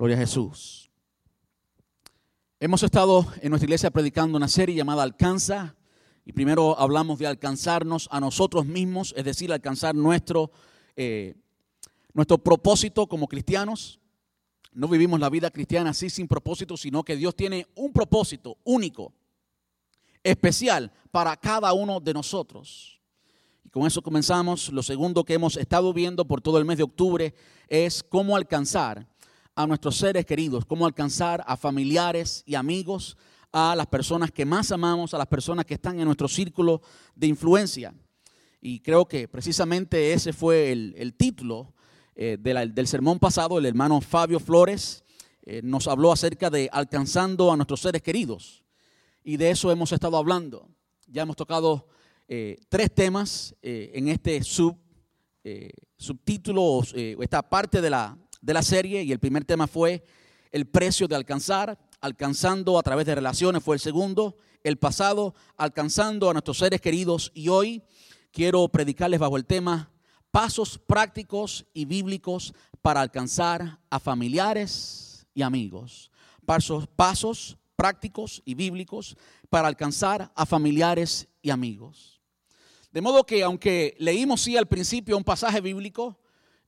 Gloria a Jesús. Hemos estado en nuestra iglesia predicando una serie llamada Alcanza. Y primero hablamos de alcanzarnos a nosotros mismos, es decir, alcanzar nuestro, eh, nuestro propósito como cristianos. No vivimos la vida cristiana así sin propósito, sino que Dios tiene un propósito único, especial para cada uno de nosotros. Y con eso comenzamos. Lo segundo que hemos estado viendo por todo el mes de octubre es cómo alcanzar a nuestros seres queridos, cómo alcanzar a familiares y amigos, a las personas que más amamos, a las personas que están en nuestro círculo de influencia. Y creo que precisamente ese fue el, título eh, del sermón pasado. El hermano Fabio Flores eh, nos habló acerca de alcanzando a nuestros seres queridos. Y de eso hemos estado hablando. Ya hemos tocado eh, tres temas en este sub, subtítulo, esta parte de la, de la serie. Y el primer tema fue el precio de alcanzar alcanzando a través de relaciones fue el segundo, el pasado, alcanzando a nuestros seres queridos y hoy quiero predicarles bajo el tema pasos prácticos y bíblicos para alcanzar a familiares y amigos. Pasos, pasos prácticos y bíblicos para alcanzar a familiares y amigos. De modo que aunque leímos sí al principio un pasaje bíblico,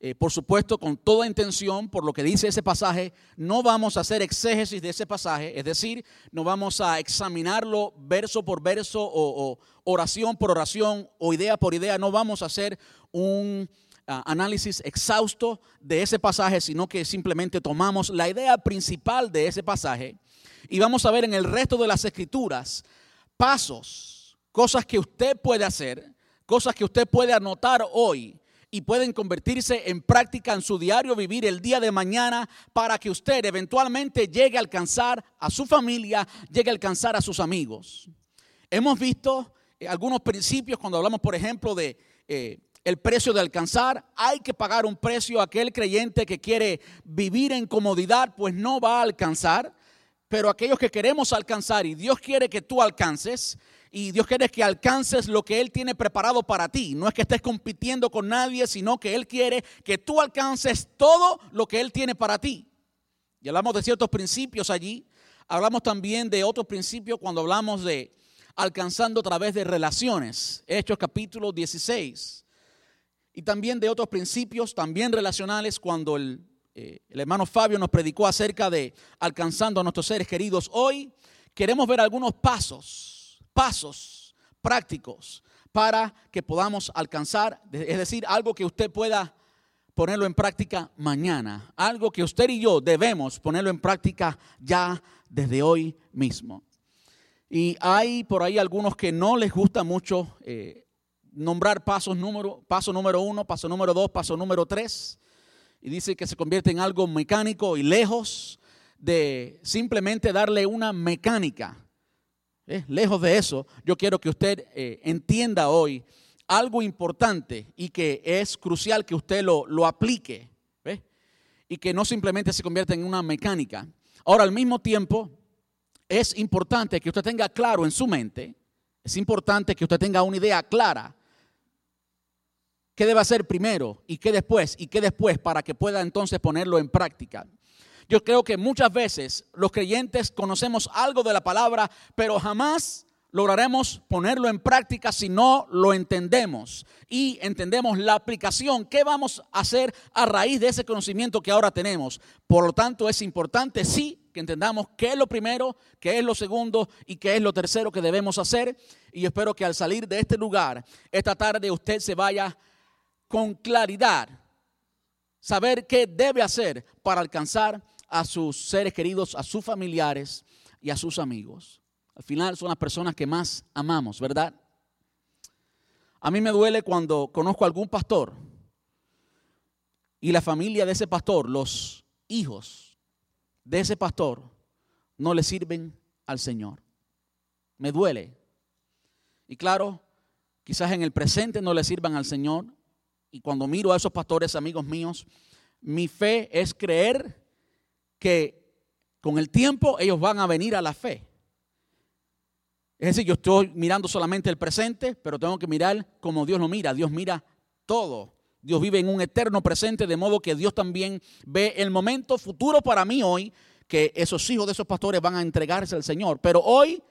eh, por supuesto, con toda intención, por lo que dice ese pasaje, no vamos a hacer exégesis de ese pasaje, es decir, no vamos a examinarlo verso por verso o, oración por oración o idea por idea, no vamos a hacer un ah, análisis exhausto de ese pasaje, sino que simplemente tomamos la idea principal de ese pasaje y vamos a ver en el resto de las escrituras pasos, cosas que usted puede hacer, cosas que usted puede anotar hoy y pueden convertirse en práctica en su diario vivir el día de mañana para que usted eventualmente llegue a alcanzar a su familia, llegue a alcanzar a sus amigos. Hemos visto eh, algunos principios cuando hablamos, por ejemplo, de eh, el precio de alcanzar. Hay que pagar un precio aquel creyente que quiere vivir en comodidad, pues no va a alcanzar. Pero aquellos que queremos alcanzar y Dios quiere que tú alcances, y Dios quiere que alcances lo que Él tiene preparado para ti. No es que estés compitiendo con nadie, sino que Él quiere que tú alcances todo lo que Él tiene para ti. Y hablamos de ciertos principios allí. Hablamos también de otros principios cuando hablamos de alcanzando a través de relaciones. Hechos capítulo 16. Y también de otros principios también relacionales cuando el, eh, el hermano Fabio nos predicó acerca de alcanzando a nuestros seres queridos. Hoy queremos ver algunos pasos pasos prácticos para que podamos alcanzar, es decir, algo que usted pueda ponerlo en práctica mañana, algo que usted y yo debemos ponerlo en práctica ya desde hoy mismo. Y hay por ahí algunos que no les gusta mucho eh, nombrar pasos número, paso número uno, paso número dos, paso número tres, y dice que se convierte en algo mecánico y lejos de simplemente darle una mecánica eh, lejos de eso, yo quiero que usted eh, entienda hoy algo importante y que es crucial que usted lo, lo aplique y que no simplemente se convierta en una mecánica. Ahora, al mismo tiempo, es importante que usted tenga claro en su mente, es importante que usted tenga una idea clara qué debe hacer primero y qué después y qué después para que pueda entonces ponerlo en práctica. Yo creo que muchas veces los creyentes conocemos algo de la palabra, pero jamás lograremos ponerlo en práctica si no lo entendemos y entendemos la aplicación. ¿Qué vamos a hacer a raíz de ese conocimiento que ahora tenemos? Por lo tanto, es importante, sí, que entendamos qué es lo primero, qué es lo segundo y qué es lo tercero que debemos hacer. Y espero que al salir de este lugar, esta tarde usted se vaya con claridad, saber qué debe hacer para alcanzar a sus seres queridos, a sus familiares y a sus amigos. Al final son las personas que más amamos, ¿verdad? A mí me duele cuando conozco a algún pastor y la familia de ese pastor, los hijos de ese pastor, no le sirven al Señor. Me duele. Y claro, quizás en el presente no le sirvan al Señor. Y cuando miro a esos pastores, amigos míos, mi fe es creer que con el tiempo ellos van a venir a la fe. Es decir, yo estoy mirando solamente el presente, pero tengo que mirar como Dios lo mira. Dios mira todo, Dios vive en un eterno presente, de modo que Dios también ve el momento futuro para mí hoy, que esos hijos de esos pastores van a entregarse al Señor. Pero hoy,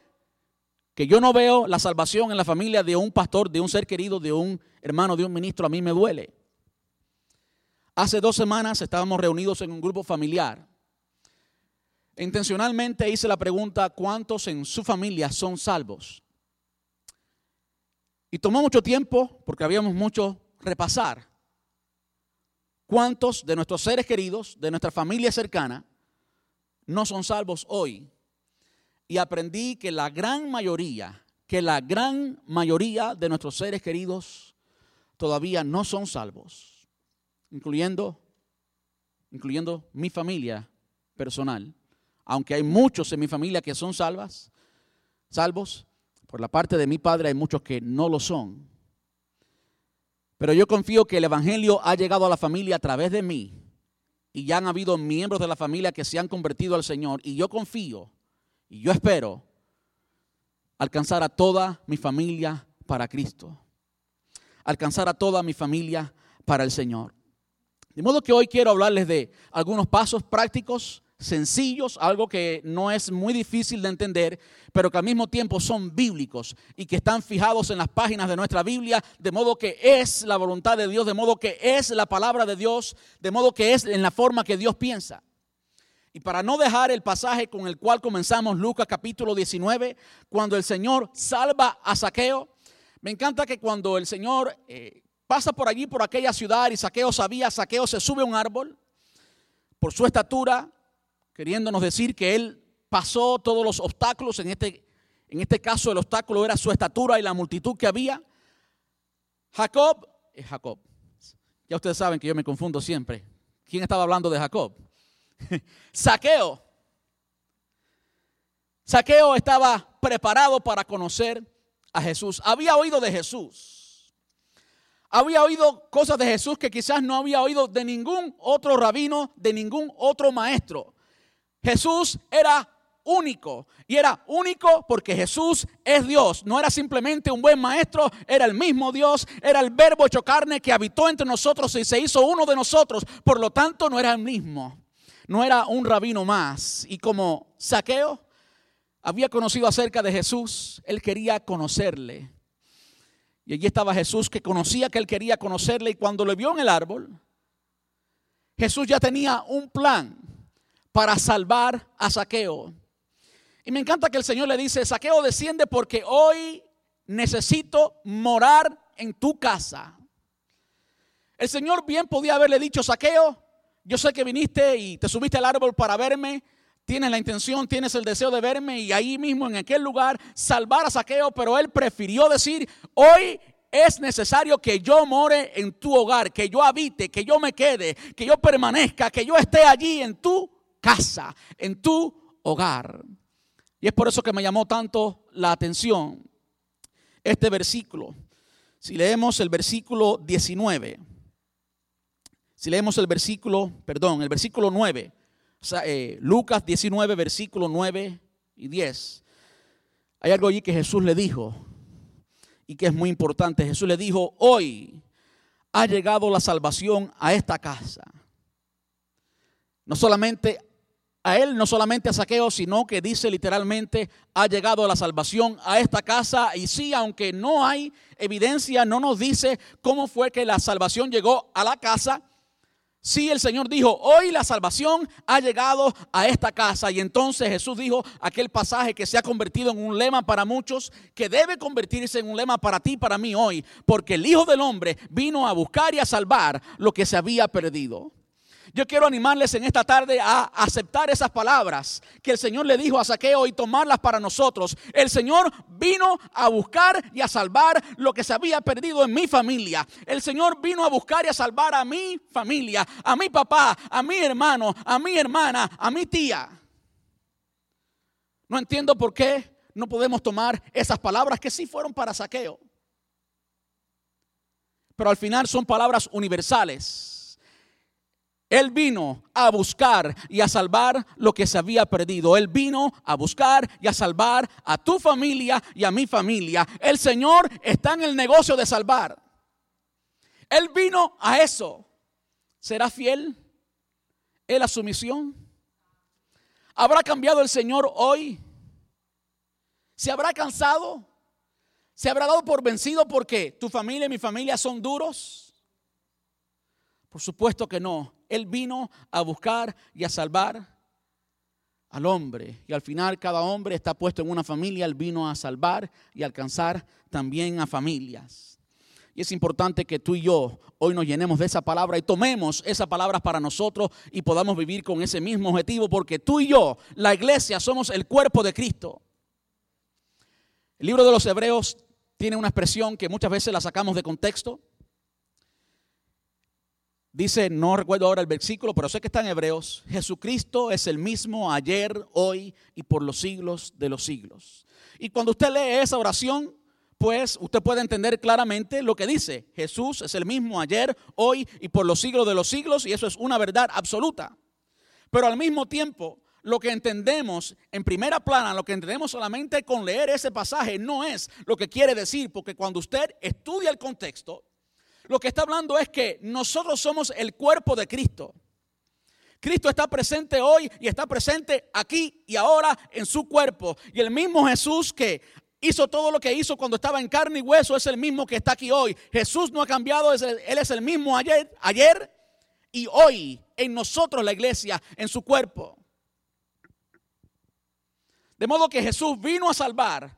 que yo no veo la salvación en la familia de un pastor, de un ser querido, de un hermano, de un ministro, a mí me duele. Hace dos semanas estábamos reunidos en un grupo familiar. Intencionalmente hice la pregunta, ¿cuántos en su familia son salvos? Y tomó mucho tiempo, porque habíamos mucho repasar cuántos de nuestros seres queridos, de nuestra familia cercana, no son salvos hoy. Y aprendí que la gran mayoría, que la gran mayoría de nuestros seres queridos todavía no son salvos, incluyendo, incluyendo mi familia personal. Aunque hay muchos en mi familia que son salvas, salvos, por la parte de mi padre hay muchos que no lo son. Pero yo confío que el Evangelio ha llegado a la familia a través de mí. Y ya han habido miembros de la familia que se han convertido al Señor. Y yo confío y yo espero alcanzar a toda mi familia para Cristo. Alcanzar a toda mi familia para el Señor. De modo que hoy quiero hablarles de algunos pasos prácticos sencillos, algo que no es muy difícil de entender, pero que al mismo tiempo son bíblicos y que están fijados en las páginas de nuestra Biblia, de modo que es la voluntad de Dios, de modo que es la palabra de Dios, de modo que es en la forma que Dios piensa. Y para no dejar el pasaje con el cual comenzamos Lucas capítulo 19, cuando el Señor salva a Saqueo, me encanta que cuando el Señor eh, pasa por allí, por aquella ciudad, y Saqueo sabía, Saqueo se sube a un árbol, por su estatura, queriéndonos decir que él pasó todos los obstáculos, en este, en este caso el obstáculo era su estatura y la multitud que había. Jacob, es Jacob, ya ustedes saben que yo me confundo siempre. ¿Quién estaba hablando de Jacob? Saqueo. Saqueo estaba preparado para conocer a Jesús. Había oído de Jesús. Había oído cosas de Jesús que quizás no había oído de ningún otro rabino, de ningún otro maestro. Jesús era único. Y era único porque Jesús es Dios. No era simplemente un buen maestro, era el mismo Dios, era el verbo hecho carne que habitó entre nosotros y se hizo uno de nosotros. Por lo tanto, no era el mismo. No era un rabino más. Y como Saqueo había conocido acerca de Jesús, él quería conocerle. Y allí estaba Jesús que conocía que él quería conocerle y cuando le vio en el árbol, Jesús ya tenía un plan para salvar a Saqueo. Y me encanta que el Señor le dice, Saqueo desciende porque hoy necesito morar en tu casa. El Señor bien podía haberle dicho, Saqueo, yo sé que viniste y te subiste al árbol para verme, tienes la intención, tienes el deseo de verme y ahí mismo en aquel lugar salvar a Saqueo, pero él prefirió decir, hoy es necesario que yo more en tu hogar, que yo habite, que yo me quede, que yo permanezca, que yo esté allí en tu casa, en tu hogar. Y es por eso que me llamó tanto la atención este versículo. Si leemos el versículo 19, si leemos el versículo, perdón, el versículo 9, o sea, eh, Lucas 19, versículo 9 y 10, hay algo allí que Jesús le dijo y que es muy importante. Jesús le dijo, hoy ha llegado la salvación a esta casa. No solamente a él, no solamente a Saqueo, sino que dice literalmente, ha llegado la salvación a esta casa. Y sí, aunque no hay evidencia, no nos dice cómo fue que la salvación llegó a la casa. Sí, el Señor dijo, hoy la salvación ha llegado a esta casa. Y entonces Jesús dijo aquel pasaje que se ha convertido en un lema para muchos, que debe convertirse en un lema para ti para mí hoy, porque el Hijo del Hombre vino a buscar y a salvar lo que se había perdido. Yo quiero animarles en esta tarde a aceptar esas palabras que el Señor le dijo a Saqueo y tomarlas para nosotros. El Señor vino a buscar y a salvar lo que se había perdido en mi familia. El Señor vino a buscar y a salvar a mi familia, a mi papá, a mi hermano, a mi hermana, a mi tía. No entiendo por qué no podemos tomar esas palabras que sí fueron para Saqueo. Pero al final son palabras universales él vino a buscar y a salvar lo que se había perdido. Él vino a buscar y a salvar a tu familia y a mi familia. El Señor está en el negocio de salvar. Él vino a eso. ¿Será fiel él a su misión? ¿Habrá cambiado el Señor hoy? ¿Se habrá cansado? ¿Se habrá dado por vencido porque tu familia y mi familia son duros? Por supuesto que no. Él vino a buscar y a salvar al hombre. Y al final cada hombre está puesto en una familia. Él vino a salvar y alcanzar también a familias. Y es importante que tú y yo hoy nos llenemos de esa palabra y tomemos esa palabra para nosotros y podamos vivir con ese mismo objetivo, porque tú y yo, la iglesia, somos el cuerpo de Cristo. El libro de los Hebreos tiene una expresión que muchas veces la sacamos de contexto. Dice, no recuerdo ahora el versículo, pero sé que está en Hebreos, Jesucristo es el mismo ayer, hoy y por los siglos de los siglos. Y cuando usted lee esa oración, pues usted puede entender claramente lo que dice. Jesús es el mismo ayer, hoy y por los siglos de los siglos, y eso es una verdad absoluta. Pero al mismo tiempo, lo que entendemos en primera plana, lo que entendemos solamente con leer ese pasaje, no es lo que quiere decir, porque cuando usted estudia el contexto, lo que está hablando es que nosotros somos el cuerpo de Cristo. Cristo está presente hoy y está presente aquí y ahora en su cuerpo. Y el mismo Jesús que hizo todo lo que hizo cuando estaba en carne y hueso, es el mismo que está aquí hoy. Jesús no ha cambiado, Él es el mismo ayer, ayer y hoy en nosotros la iglesia, en su cuerpo. De modo que Jesús vino a salvar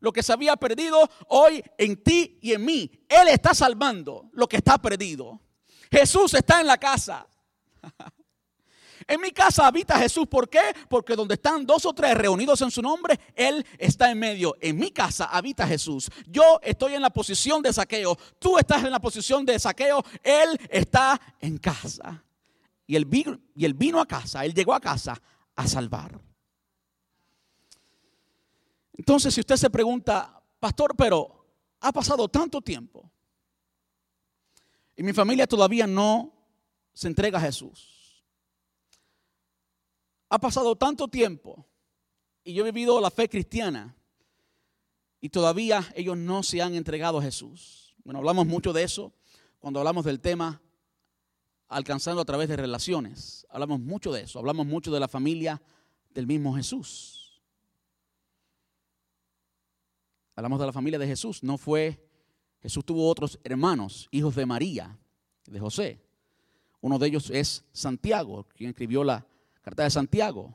lo que se había perdido hoy en ti y en mí. Él está salvando lo que está perdido. Jesús está en la casa. En mi casa habita Jesús. ¿Por qué? Porque donde están dos o tres reunidos en su nombre, Él está en medio. En mi casa habita Jesús. Yo estoy en la posición de saqueo. Tú estás en la posición de saqueo. Él está en casa. Y él, vino, a casa. Él llegó a casa a salvar. Entonces, si usted se pregunta, pastor, pero ha pasado tanto tiempo y mi familia todavía no se entrega a Jesús ha pasado tanto tiempo y yo he vivido la fe cristiana y todavía ellos no se han entregado a Jesús. Bueno, hablamos mucho de eso cuando hablamos del tema alcanzando a través de relaciones. Hablamos mucho de eso, hablamos mucho de la familia del mismo Jesús. Hablamos de la familia de Jesús, no fue, Jesús tuvo otros hermanos, hijos de María, de José. Uno de ellos es Santiago, quien escribió la, carta de Santiago,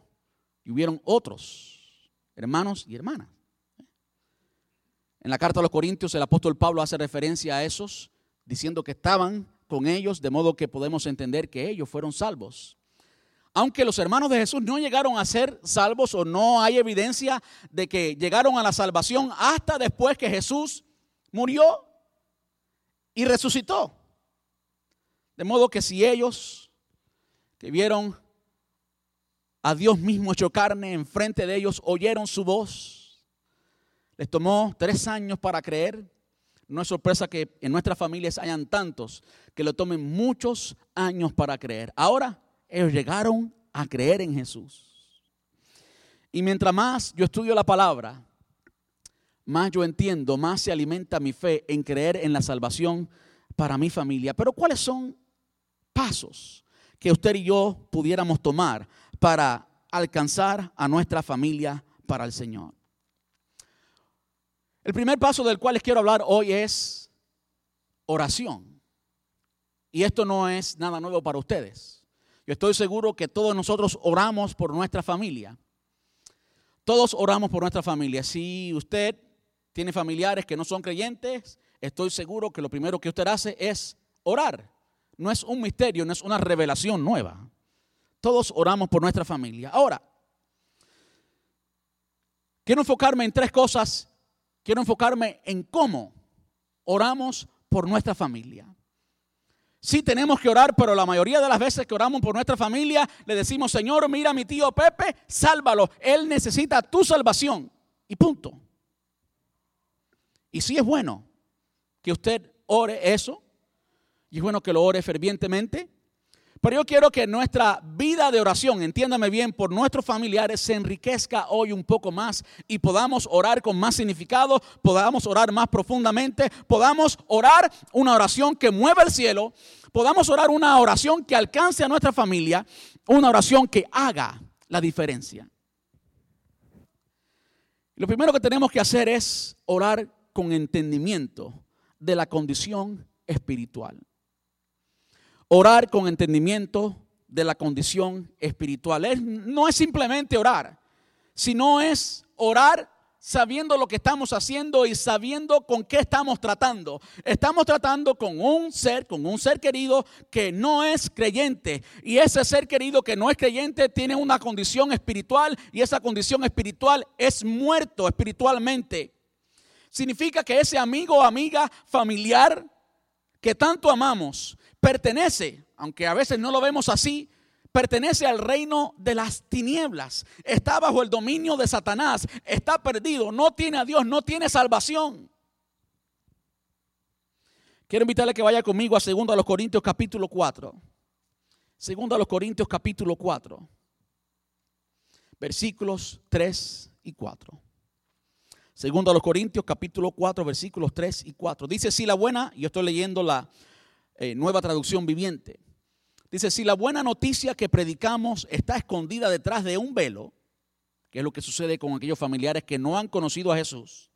y hubieron otros hermanos y hermanas. En la carta a los Corintios el apóstol Pablo hace referencia a esos, diciendo que estaban con ellos, de modo que podemos entender que ellos fueron salvos. Aunque los hermanos de Jesús no llegaron a ser salvos o no hay evidencia de que llegaron a la salvación hasta después que Jesús murió y resucitó. De modo que si ellos que vieron a Dios mismo hecho carne enfrente de ellos, oyeron su voz. Les tomó tres años para creer. No es sorpresa que en nuestras familias hayan tantos que le tomen muchos años para creer. Ahora ellos llegaron a creer en Jesús. Y mientras más yo estudio la palabra, más yo entiendo, más se alimenta mi fe en creer en la salvación para mi familia. Pero ¿cuáles son pasos que usted y yo pudiéramos tomar para alcanzar a nuestra familia para el Señor. El primer paso del cual les quiero hablar hoy es oración. Y esto no es nada nuevo para ustedes. Yo estoy seguro que todos nosotros oramos por nuestra familia. Todos oramos por nuestra familia. Si usted tiene familiares que no son creyentes, estoy seguro que lo primero que usted hace es orar. No es un misterio, no es una revelación nueva. Todos oramos por nuestra familia. Ahora, quiero enfocarme en tres cosas. Quiero enfocarme en cómo oramos por nuestra familia. Sí tenemos que orar, pero la mayoría de las veces que oramos por nuestra familia, le decimos, Señor, mira a mi tío Pepe, sálvalo. Él necesita tu salvación. Y punto. Y sí es bueno que usted ore eso, y es bueno que lo ore fervientemente, Pero yo quiero que nuestra vida de oración, entiéndame bien, por nuestros familiares se enriquezca hoy un poco más y podamos orar con más significado, podamos orar más profundamente, podamos orar una oración que mueva el cielo, podamos orar una oración que alcance a nuestra familia, una oración que haga la diferencia. Lo primero que tenemos que hacer es orar con entendimiento de la condición espiritual. Orar con entendimiento de la condición espiritual. no es simplemente orar, sino es orar sabiendo lo que estamos haciendo y sabiendo con qué estamos tratando. Estamos tratando con un ser, con un ser querido que no es creyente. Y ese ser querido que no es creyente tiene una condición espiritual y esa condición espiritual es muerto espiritualmente. Significa que ese amigo amiga familiar que tanto amamos pertenece, aunque a veces no lo vemos así, pertenece al reino de las tinieblas. Está bajo el dominio de Satanás. Está perdido. No tiene a Dios. No tiene salvación. Quiero invitarle que vaya conmigo a 2 a los Corintios capítulo 4. 2 a los Corintios capítulo 4. Versículos 3 y 4. Segundo a los Corintios capítulo 4 versículos 3 y 4. Dice, si la buena, yo estoy leyendo la eh, nueva traducción viviente. Dice, si la buena noticia que predicamos está escondida detrás de un velo, que es lo que sucede con aquellos familiares que no han conocido a Jesús,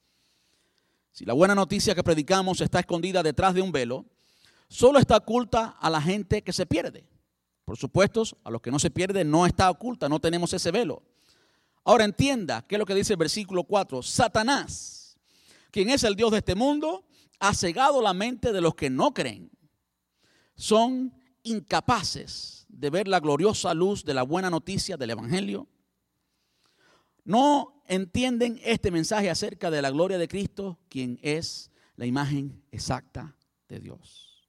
si la buena noticia que predicamos está escondida detrás de un velo, solo está oculta a la gente que se pierde. Por supuesto, a los que no se pierden no está oculta, no tenemos ese velo. Ahora entienda qué es lo que dice el versículo 4. Satanás, quien es el Dios de este mundo, ha cegado la mente de los que no creen son incapaces de ver la gloriosa luz de la buena noticia del Evangelio. No entienden este mensaje acerca de la gloria de Cristo, quien es la imagen exacta de Dios.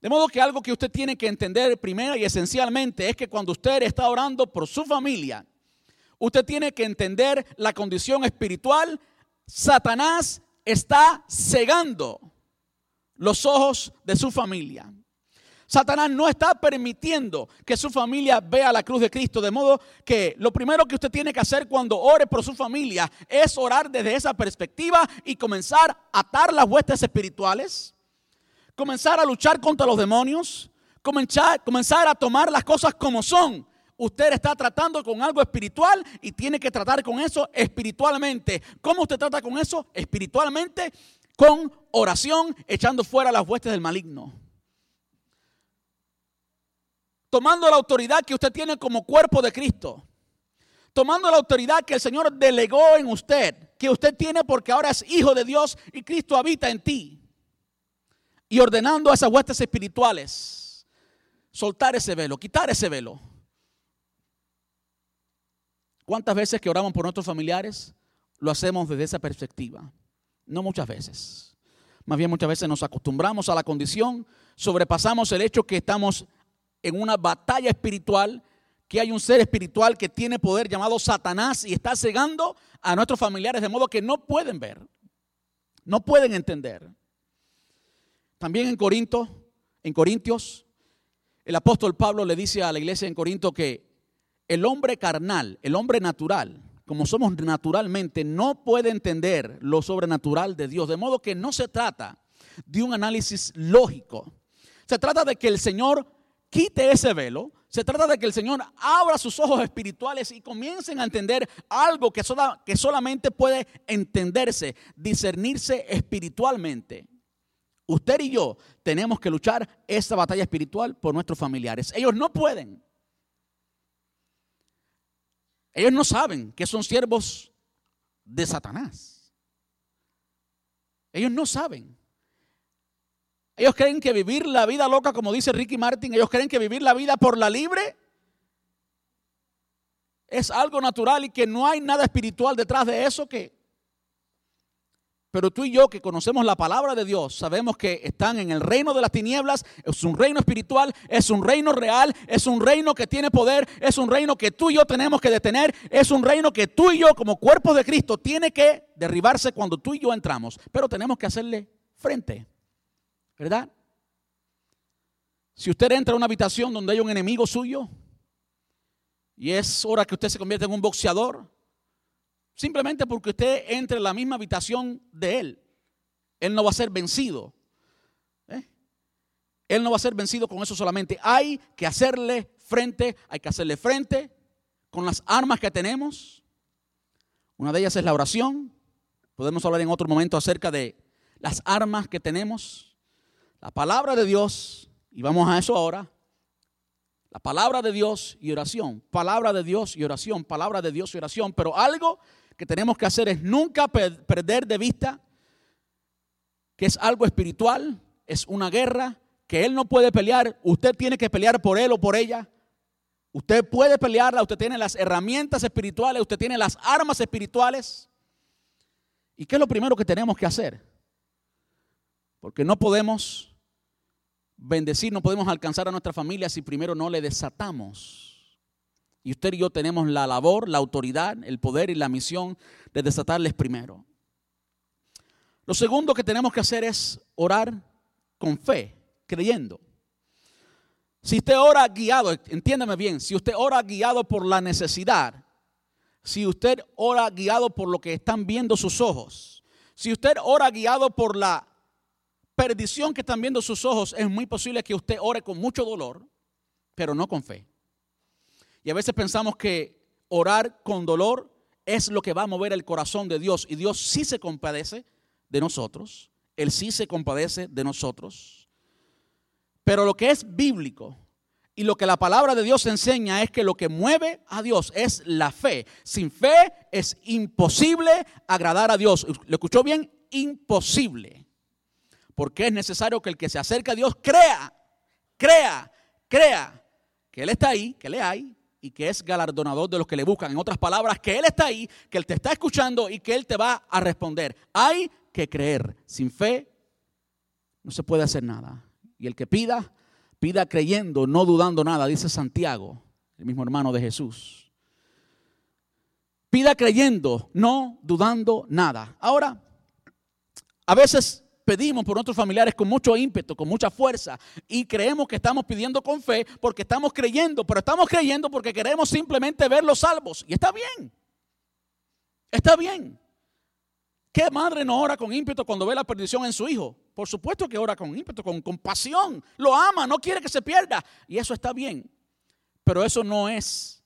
De modo que algo que usted tiene que entender primero y esencialmente es que cuando usted está orando por su familia, usted tiene que entender la condición espiritual. Satanás está cegando los ojos de su familia. Satanás no está permitiendo que su familia vea la cruz de Cristo. De modo que lo primero que usted tiene que hacer cuando ore por su familia es orar desde esa perspectiva y comenzar a atar las huestes espirituales, comenzar a luchar contra los demonios, comenzar, comenzar a tomar las cosas como son. Usted está tratando con algo espiritual y tiene que tratar con eso espiritualmente. ¿Cómo usted trata con eso? Espiritualmente con oración, echando fuera las huestes del maligno. Tomando la autoridad que usted tiene como cuerpo de Cristo. Tomando la autoridad que el Señor delegó en usted, que usted tiene porque ahora es hijo de Dios y Cristo habita en ti. Y ordenando a esas huestes espirituales, soltar ese velo, quitar ese velo. ¿Cuántas veces que oramos por nuestros familiares lo hacemos desde esa perspectiva? No muchas veces. Más bien muchas veces nos acostumbramos a la condición, sobrepasamos el hecho que estamos en una batalla espiritual, que hay un ser espiritual que tiene poder llamado Satanás y está cegando a nuestros familiares de modo que no pueden ver, no pueden entender. También en Corinto, en Corintios, el apóstol Pablo le dice a la iglesia en Corinto que el hombre carnal, el hombre natural, como somos naturalmente, no puede entender lo sobrenatural de Dios. De modo que no se trata de un análisis lógico. Se trata de que el Señor quite ese velo. Se trata de que el Señor abra sus ojos espirituales y comiencen a entender algo que, solamente puede entenderse, discernirse espiritualmente. Usted y yo tenemos que luchar esta batalla espiritual por nuestros familiares. Ellos no pueden. Ellos no saben que son siervos de Satanás. Ellos no saben. Ellos creen que vivir la vida loca, como dice Ricky Martin, ellos creen que vivir la vida por la libre es algo natural y que no hay nada espiritual detrás de eso que pero tú y yo que conocemos la palabra de Dios, sabemos que están en el reino de las tinieblas, es un reino espiritual, es un reino real, es un reino que tiene poder, es un reino que tú y yo tenemos que detener, es un reino que tú y yo como cuerpo de Cristo tiene que derribarse cuando tú y yo entramos, pero tenemos que hacerle frente, ¿verdad? Si usted entra a una habitación donde hay un enemigo suyo y es hora que usted se convierta en un boxeador, simplemente porque usted entre en la misma habitación de él, él no va a ser vencido. ¿eh? Él no va a ser vencido con eso solamente. Hay que hacerle frente, hay que hacerle frente con las armas que tenemos. Una de ellas es la oración. Podemos hablar en otro momento acerca de las armas que tenemos. La palabra de Dios y vamos a eso ahora. La palabra de Dios y oración. Palabra de Dios y oración. Palabra de Dios y oración. Pero algo que tenemos que hacer es nunca perder de vista que es algo espiritual, es una guerra, que Él no puede pelear. Usted tiene que pelear por Él o por ella. Usted puede pelearla, usted tiene las herramientas espirituales, usted tiene las armas espirituales. ¿Y qué es lo primero que tenemos que hacer? Porque no podemos bendecir, no podemos alcanzar a nuestra familia si primero no le desatamos. Y usted y yo tenemos la labor, la autoridad, el poder y la misión de desatarles primero. Lo segundo que tenemos que hacer es orar con fe, creyendo. Si usted ora guiado, entiéndame bien, si usted ora guiado por la necesidad, si usted ora guiado por lo que están viendo sus ojos, si usted ora guiado por la perdición que están viendo sus ojos, es muy posible que usted ore con mucho dolor, pero no con fe. Y a veces pensamos que orar con dolor es lo que va a mover el corazón de Dios. Y Dios sí se compadece de nosotros. Él sí se compadece de nosotros. Pero lo que es bíblico y lo que la palabra de Dios enseña es que lo que mueve a Dios es la fe. Sin fe es imposible agradar a Dios. ¿Lo escuchó bien? Imposible. Porque es necesario que el que se acerca a Dios crea, crea, crea que Él está ahí, que le hay y que es galardonador de los que le buscan. En otras palabras, que Él está ahí, que Él te está escuchando y que Él te va a responder. Hay que creer. Sin fe no se puede hacer nada. Y el que pida, pida creyendo, no dudando nada, dice Santiago, el mismo hermano de Jesús. Pida creyendo, no dudando nada. Ahora, a veces pedimos por nuestros familiares con mucho ímpetu, con mucha fuerza y creemos que estamos pidiendo con fe porque estamos creyendo, pero estamos creyendo porque queremos simplemente verlos salvos. Y está bien, está bien. ¿Qué madre no ora con ímpetu cuando ve la perdición en su hijo? Por supuesto que ora con ímpetu, con compasión. Lo ama, no quiere que se pierda. Y eso está bien. Pero eso no es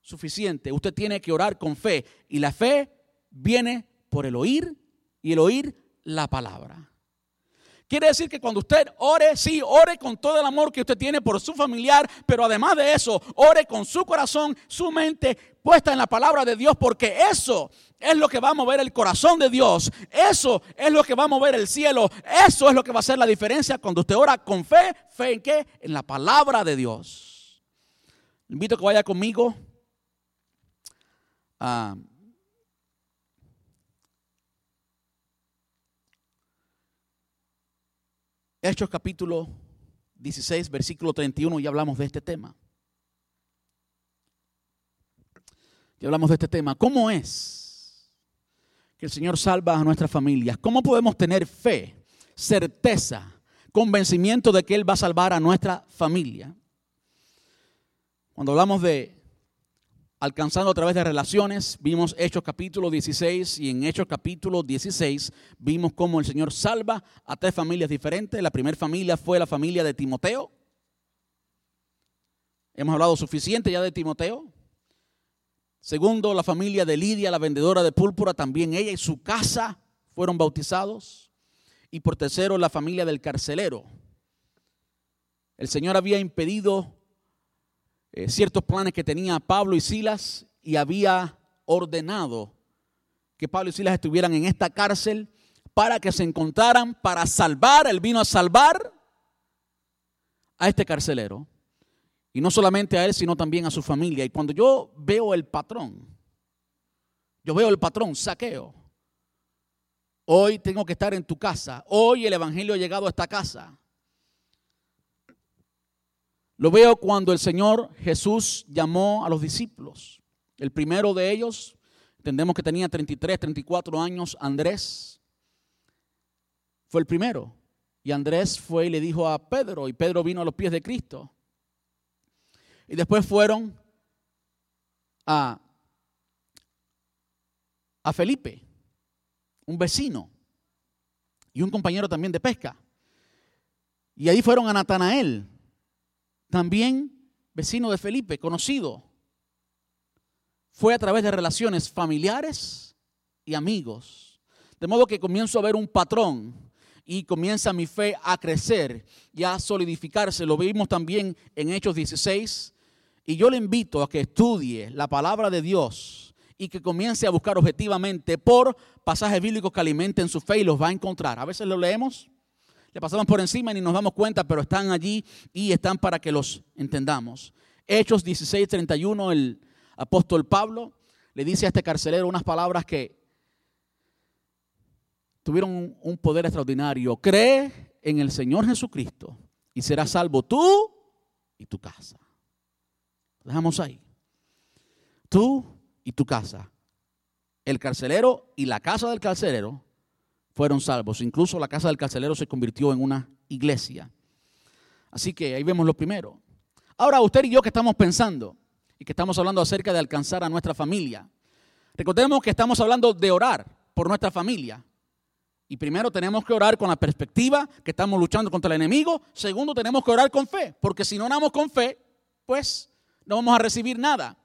suficiente. Usted tiene que orar con fe. Y la fe viene por el oír y el oír la palabra. Quiere decir que cuando usted ore, sí, ore con todo el amor que usted tiene por su familiar, pero además de eso, ore con su corazón, su mente puesta en la palabra de Dios, porque eso es lo que va a mover el corazón de Dios. Eso es lo que va a mover el cielo. Eso es lo que va a hacer la diferencia cuando usted ora con fe. ¿Fe en qué? En la palabra de Dios. invito a que vaya conmigo a Hechos capítulo 16, versículo 31, ya hablamos de este tema. Ya hablamos de este tema. ¿Cómo es que el Señor salva a nuestras familias? ¿Cómo podemos tener fe, certeza, convencimiento de que Él va a salvar a nuestra familia? Cuando hablamos de alcanzando a través de relaciones. Vimos Hechos capítulo 16 y en Hechos capítulo 16 vimos cómo el Señor salva a tres familias diferentes. La primera familia fue la familia de Timoteo. Hemos hablado suficiente ya de Timoteo. Segundo, la familia de Lidia, la vendedora de púrpura, también ella y su casa fueron bautizados. Y por tercero, la familia del carcelero. El Señor había impedido eh, ciertos planes que tenía Pablo y Silas y había ordenado que Pablo y Silas estuvieran en esta cárcel para que se encontraran, para salvar, él vino a salvar a este carcelero. Y no solamente a él, sino también a su familia. Y cuando yo veo el patrón, yo veo el patrón, saqueo. Hoy tengo que estar en tu casa. Hoy el Evangelio ha llegado a esta casa. Lo veo cuando el Señor Jesús llamó a los discípulos. El primero de ellos, entendemos que tenía 33, 34 años, Andrés, fue el primero. Y Andrés fue y le dijo a Pedro, y Pedro vino a los pies de Cristo. Y después fueron a, a Felipe, un vecino y un compañero también de pesca. Y ahí fueron a Natanael, también vecino de Felipe, conocido. Fue a través de relaciones familiares y amigos. De modo que comienzo a ver un patrón y comienza mi fe a crecer y a solidificarse. Lo vimos también en Hechos 16. Y yo le invito a que estudie la palabra de Dios y que comience a buscar objetivamente por pasajes bíblicos que alimenten su fe y los va a encontrar. A veces lo leemos, le pasamos por encima y ni nos damos cuenta, pero están allí y están para que los entendamos. Hechos 16, 31, el apóstol Pablo le dice a este carcelero unas palabras que tuvieron un poder extraordinario. Cree en el Señor Jesucristo y serás salvo tú y tu casa. Dejamos ahí. Tú y tu casa. El carcelero y la casa del carcelero fueron salvos. Incluso la casa del carcelero se convirtió en una iglesia. Así que ahí vemos lo primero. Ahora usted y yo que estamos pensando y que estamos hablando acerca de alcanzar a nuestra familia. Recordemos que estamos hablando de orar por nuestra familia. Y primero tenemos que orar con la perspectiva que estamos luchando contra el enemigo. Segundo, tenemos que orar con fe, porque si no oramos con fe, pues no vamos a recibir nada.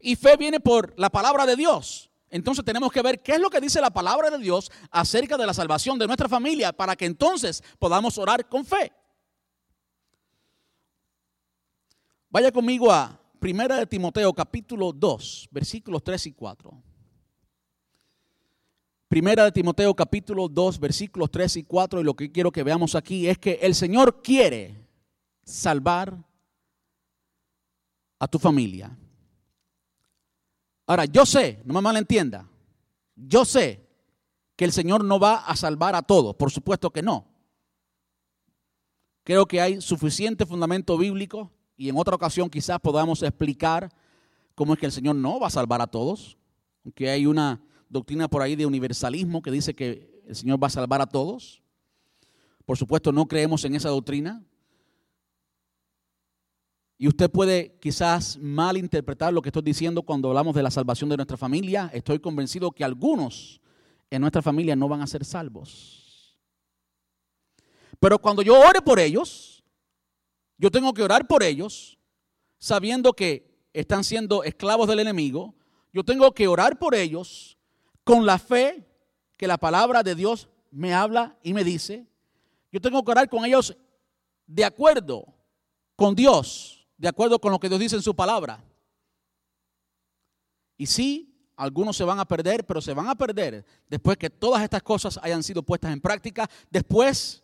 Y fe viene por la palabra de Dios. Entonces tenemos que ver qué es lo que dice la palabra de Dios acerca de la salvación de nuestra familia para que entonces podamos orar con fe. Vaya conmigo a Primera de Timoteo capítulo 2, versículos 3 y 4. Primera de Timoteo capítulo 2, versículos 3 y 4 y lo que quiero que veamos aquí es que el Señor quiere salvar a tu familia. Ahora, yo sé, no me malentienda, yo sé que el Señor no va a salvar a todos, por supuesto que no. Creo que hay suficiente fundamento bíblico y en otra ocasión quizás podamos explicar cómo es que el Señor no va a salvar a todos, aunque hay una doctrina por ahí de universalismo que dice que el Señor va a salvar a todos. Por supuesto no creemos en esa doctrina, y usted puede quizás malinterpretar lo que estoy diciendo cuando hablamos de la salvación de nuestra familia. Estoy convencido que algunos en nuestra familia no van a ser salvos. Pero cuando yo ore por ellos, yo tengo que orar por ellos sabiendo que están siendo esclavos del enemigo. Yo tengo que orar por ellos con la fe que la palabra de Dios me habla y me dice. Yo tengo que orar con ellos de acuerdo con Dios de acuerdo con lo que Dios dice en su palabra. Y sí, algunos se van a perder, pero se van a perder después que todas estas cosas hayan sido puestas en práctica, después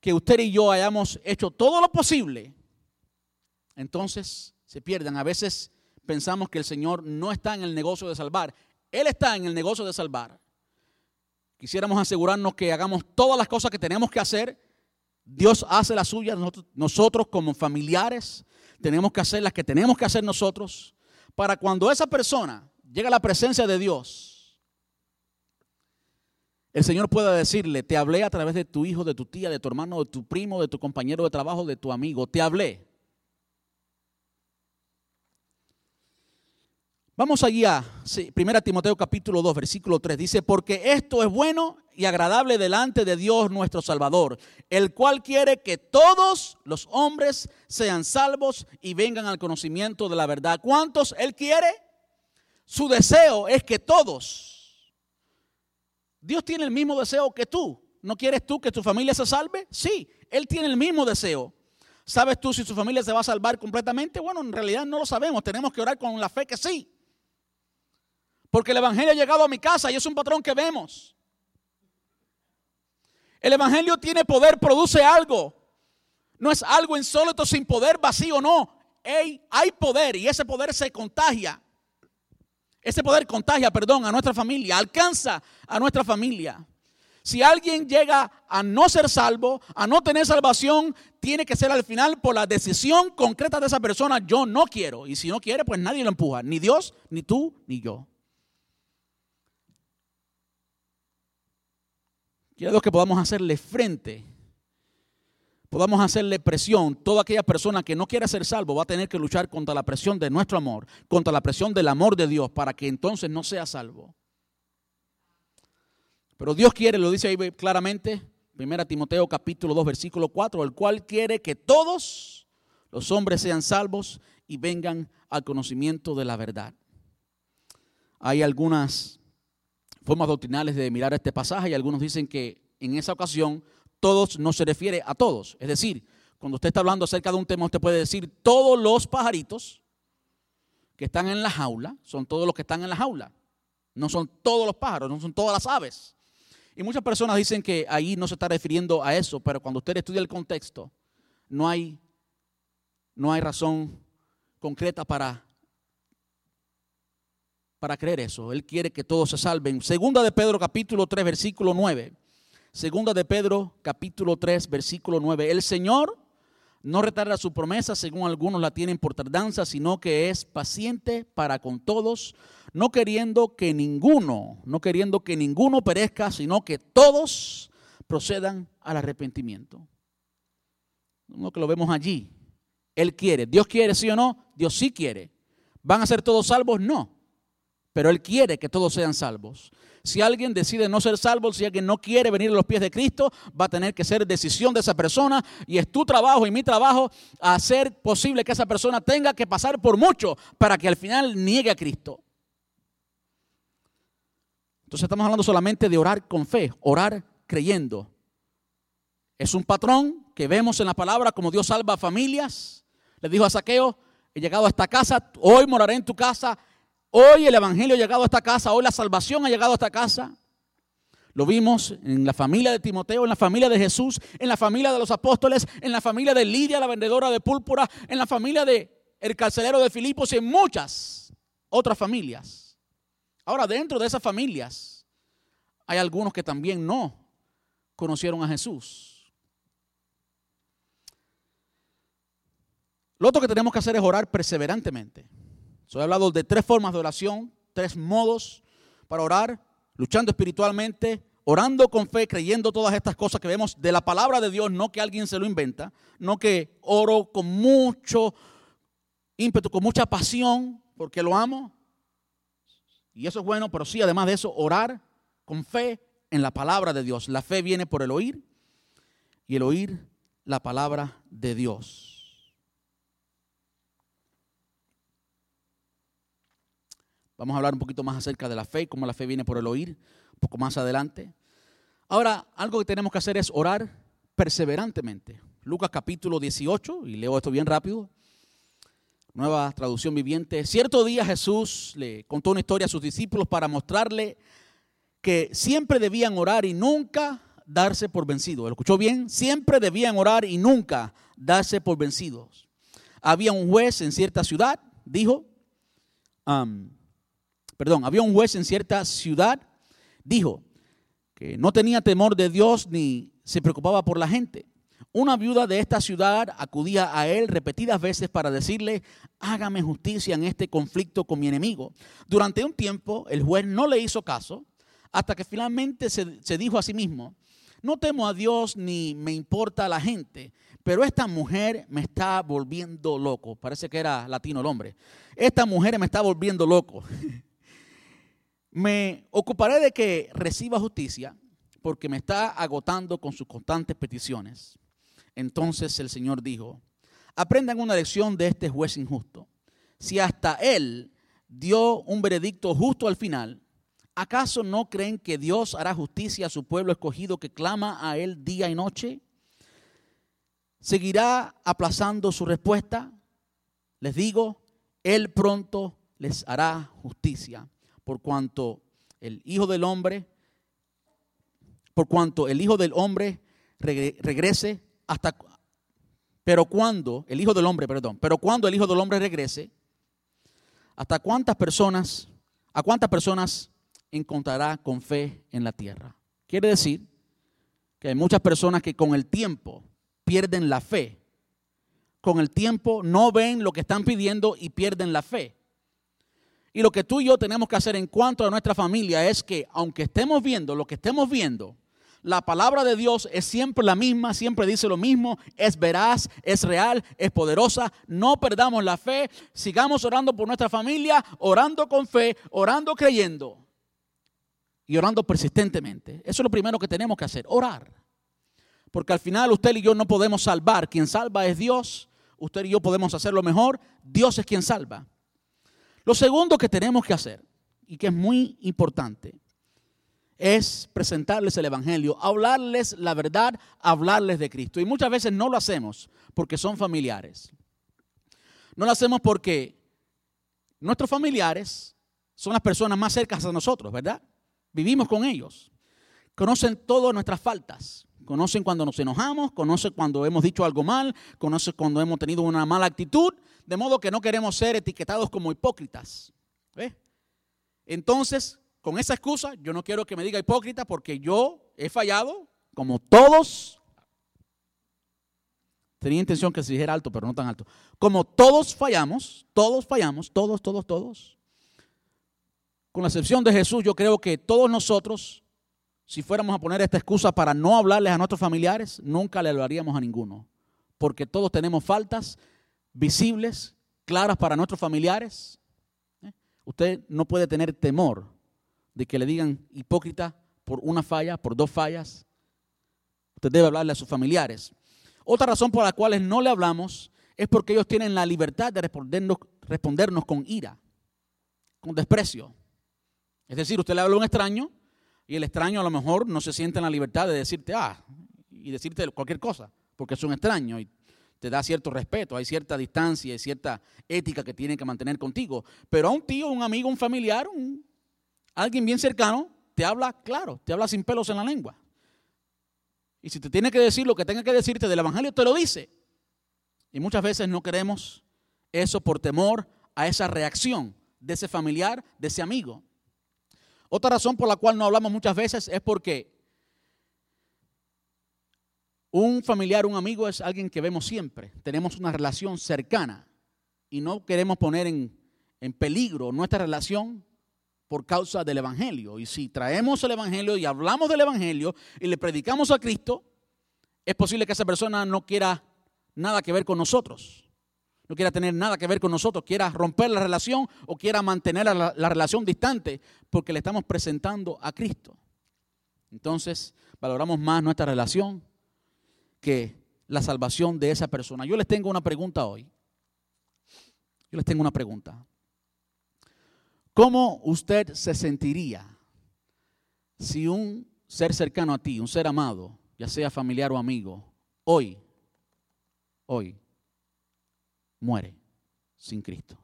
que usted y yo hayamos hecho todo lo posible, entonces se pierden. A veces pensamos que el Señor no está en el negocio de salvar, Él está en el negocio de salvar. Quisiéramos asegurarnos que hagamos todas las cosas que tenemos que hacer Dios hace las suyas, nosotros, como familiares tenemos que hacer las que tenemos que hacer nosotros para cuando esa persona llegue a la presencia de Dios, el Señor pueda decirle, te hablé a través de tu hijo, de tu tía, de tu hermano, de tu primo, de tu compañero de trabajo, de tu amigo, te hablé. Vamos allí a 1 Timoteo capítulo 2, versículo 3. Dice, porque esto es bueno y agradable delante de Dios nuestro Salvador, el cual quiere que todos los hombres sean salvos y vengan al conocimiento de la verdad. ¿Cuántos Él quiere? Su deseo es que todos. Dios tiene el mismo deseo que tú. ¿No quieres tú que tu familia se salve? Sí, Él tiene el mismo deseo. ¿Sabes tú si su familia se va a salvar completamente? Bueno, en realidad no lo sabemos. Tenemos que orar con la fe que sí. Porque el Evangelio ha llegado a mi casa y es un patrón que vemos. El Evangelio tiene poder, produce algo. No es algo insólito sin poder, vacío, no. hay poder y ese poder se contagia. Ese poder contagia, perdón, a nuestra familia, alcanza a nuestra familia. Si alguien llega a no ser salvo, a no tener salvación, tiene que ser al final por la decisión concreta de esa persona, yo no quiero. Y si no quiere, pues nadie lo empuja, ni Dios, ni tú, ni yo. Quiero que podamos hacerle frente, podamos hacerle presión. Toda aquella persona que no quiera ser salvo va a tener que luchar contra la presión de nuestro amor, contra la presión del amor de Dios, para que entonces no sea salvo. Pero Dios quiere, lo dice ahí claramente, 1 Timoteo capítulo 2, versículo 4, el cual quiere que todos los hombres sean salvos y vengan al conocimiento de la verdad. Hay algunas formas doctrinales de mirar este pasaje y algunos dicen que en esa ocasión todos no se refiere a todos. Es decir, cuando usted está hablando acerca de un tema, usted puede decir todos los pajaritos que están en la jaula, son todos los que están en la jaula. No son todos los pájaros, no son todas las aves. Y muchas personas dicen que ahí no se está refiriendo a eso, pero cuando usted estudia el contexto, no hay, no hay razón concreta para, para creer eso. Él quiere que todos se salven. Segunda de Pedro capítulo 3, versículo 9. Segunda de Pedro capítulo 3, versículo 9. El Señor no retarda su promesa, según algunos la tienen por tardanza, sino que es paciente para con todos, no queriendo que ninguno, no queriendo que ninguno perezca, sino que todos procedan al arrepentimiento. Lo que lo vemos allí. Él quiere. ¿Dios quiere, sí o no? Dios sí quiere. ¿Van a ser todos salvos? No. Pero Él quiere que todos sean salvos. Si alguien decide no ser salvo, si alguien no quiere venir a los pies de Cristo, va a tener que ser decisión de esa persona y es tu trabajo y mi trabajo hacer posible que esa persona tenga que pasar por mucho para que al final niegue a Cristo. Entonces estamos hablando solamente de orar con fe, orar creyendo. Es un patrón que vemos en la palabra como Dios salva a familias. Le dijo a Saqueo, he llegado a esta casa, hoy moraré en tu casa. Hoy el Evangelio ha llegado a esta casa, hoy la salvación ha llegado a esta casa. Lo vimos en la familia de Timoteo, en la familia de Jesús, en la familia de los apóstoles, en la familia de Lidia, la vendedora de púrpura, en la familia de el carcelero de Filipos y en muchas otras familias. Ahora, dentro de esas familias hay algunos que también no conocieron a Jesús. Lo otro que tenemos que hacer es orar perseverantemente. Soy hablado de tres formas de oración, tres modos para orar, luchando espiritualmente, orando con fe, creyendo todas estas cosas que vemos de la palabra de Dios, no que alguien se lo inventa, no que oro con mucho ímpetu, con mucha pasión, porque lo amo, y eso es bueno, pero sí, además de eso, orar con fe en la palabra de Dios. La fe viene por el oír y el oír la palabra de Dios. Vamos a hablar un poquito más acerca de la fe cómo la fe viene por el oír, un poco más adelante. Ahora, algo que tenemos que hacer es orar perseverantemente. Lucas capítulo 18, y leo esto bien rápido nueva traducción viviente. Cierto día Jesús le contó una historia a sus discípulos para mostrarle que siempre debían orar y nunca darse por vencidos. ¿Lo escuchó bien? Siempre debían orar y nunca darse por vencidos. Había un juez en cierta ciudad, dijo, perdón, había un juez en cierta ciudad, dijo, que no tenía temor de Dios ni se preocupaba por la gente. Una viuda de esta ciudad acudía a él repetidas veces para decirle, hágame justicia en este conflicto con mi enemigo. Durante un tiempo el juez no le hizo caso hasta que finalmente se, dijo a sí mismo, no temo a Dios ni me importa la gente, pero esta mujer me está volviendo loco. Parece que era latino el hombre. Esta mujer me está volviendo loco. me ocuparé de que reciba justicia porque me está agotando con sus constantes peticiones. Entonces el Señor dijo, aprendan una lección de este juez injusto. Si hasta él dio un veredicto justo al final, ¿acaso no creen que Dios hará justicia a su pueblo escogido que clama a él día y noche? ¿Seguirá aplazando su respuesta? Les digo, él pronto les hará justicia, por cuanto el Hijo del Hombre, por cuanto el Hijo del Hombre regrese hasta pero cuando el Hijo del Hombre, perdón, pero cuando el Hijo del Hombre regrese, hasta cuántas personas, a cuántas personas encontrará con fe en la tierra. Quiere decir que hay muchas personas que con el tiempo pierden la fe. Con el tiempo no ven lo que están pidiendo y pierden la fe. Y lo que tú y yo tenemos que hacer en cuanto a nuestra familia es que aunque estemos viendo lo que estemos viendo, La palabra de Dios es siempre la misma, siempre dice lo mismo, es veraz, es real, es poderosa. No perdamos la fe, sigamos orando por nuestra familia, orando con fe, orando creyendo y orando persistentemente. Eso es lo primero que tenemos que hacer, orar. Porque al final usted y yo no podemos salvar, quien salva es Dios, usted y yo podemos hacerlo mejor, Dios es quien salva. Lo segundo que tenemos que hacer, y que es muy importante, es presentarles el Evangelio, hablarles la verdad, hablarles de Cristo. Y muchas veces no lo hacemos porque son familiares. No lo hacemos porque nuestros familiares son las personas más cercanas a nosotros, ¿verdad? Vivimos con ellos. Conocen todas nuestras faltas. Conocen cuando nos enojamos, conocen cuando hemos dicho algo mal, conocen cuando hemos tenido una mala actitud, de modo que no queremos ser etiquetados como hipócritas. Entonces, con esa excusa, yo no quiero que me diga hipócrita porque yo he fallado, como todos. Tenía intención que se dijera alto, pero no tan alto. Como todos fallamos, todos fallamos, todos, todos, todos. Con la excepción de Jesús, yo creo que todos nosotros, si fuéramos a poner esta excusa para no hablarles a nuestros familiares, nunca le hablaríamos a ninguno. Porque todos tenemos faltas visibles, claras para nuestros familiares. ¿Eh? Usted no puede tener temor de que le digan hipócrita por una falla, por dos fallas. Usted debe hablarle a sus familiares. Otra razón por la cual no le hablamos es porque ellos tienen la libertad de respondernos, respondernos con ira, con desprecio. Es decir, usted le habla a un extraño y el extraño a lo mejor no se siente en la libertad de decirte, ah, y decirte cualquier cosa, porque es un extraño y te da cierto respeto, hay cierta distancia y cierta ética que tiene que mantener contigo. Pero a un tío, un amigo, un familiar, alguien bien cercano te habla claro, te habla sin pelos en la lengua. Y si te tiene que decir lo que tenga que decirte del Evangelio, te lo dice. Y muchas veces no queremos eso por temor a esa reacción de ese familiar, de ese amigo. Otra razón por la cual no hablamos muchas veces es porque un familiar, un amigo es alguien que vemos siempre. Tenemos una relación cercana y no queremos poner en, en peligro nuestra relación por causa del Evangelio. Y si traemos el Evangelio y hablamos del Evangelio y le predicamos a Cristo, es posible que esa persona no quiera nada que ver con nosotros. No quiera tener nada que ver con nosotros, quiera romper la relación o quiera mantener la, la relación distante porque le estamos presentando a Cristo. Entonces, valoramos más nuestra relación que la salvación de esa persona. Yo les tengo una pregunta hoy. Yo les tengo una pregunta. ¿Cómo usted se sentiría si un ser cercano a ti, un ser amado, ya sea familiar o amigo, hoy, hoy, muere sin Cristo?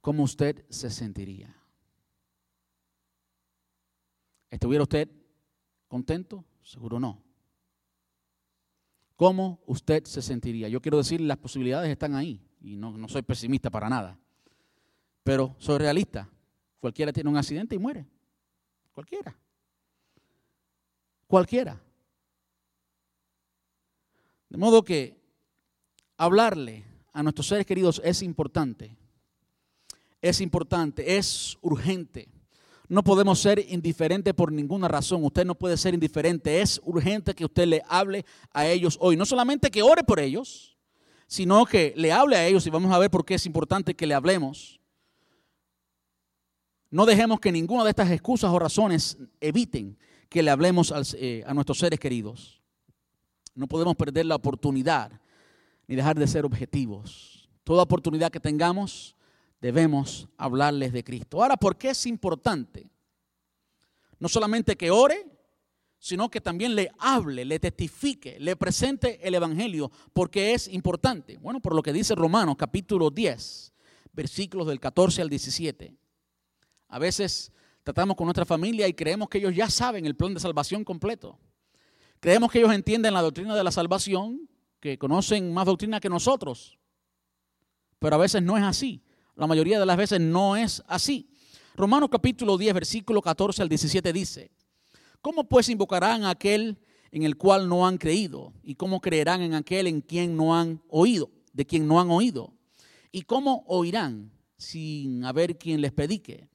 ¿Cómo usted se sentiría? ¿Estuviera usted contento? Seguro no. ¿Cómo usted se sentiría? Yo quiero decir, las posibilidades están ahí y no, no soy pesimista para nada. Pero soy realista. Cualquiera tiene un accidente y muere. Cualquiera. Cualquiera. De modo que hablarle a nuestros seres queridos es importante. Es importante, es urgente. No podemos ser indiferentes por ninguna razón. Usted no puede ser indiferente. Es urgente que usted le hable a ellos hoy. No solamente que ore por ellos, sino que le hable a ellos y vamos a ver por qué es importante que le hablemos. No dejemos que ninguna de estas excusas o razones eviten que le hablemos eh, a nuestros seres queridos. No podemos perder la oportunidad ni dejar de ser objetivos. Toda oportunidad que tengamos debemos hablarles de Cristo. Ahora, ¿por qué es importante? No solamente que ore, sino que también le hable, le testifique, le presente el Evangelio, porque es importante. Bueno, por lo que dice Romanos capítulo 10, versículos del 14 al 17. A veces tratamos con nuestra familia y creemos que ellos ya saben el plan de salvación completo. Creemos que ellos entienden la doctrina de la salvación, que conocen más doctrina que nosotros. Pero a veces no es así. La mayoría de las veces no es así. Romanos capítulo 10, versículo 14 al 17 dice, ¿cómo pues invocarán a aquel en el cual no han creído? ¿Y cómo creerán en aquel en quien no han oído, de quien no han oído? ¿Y cómo oirán sin haber quien les predique?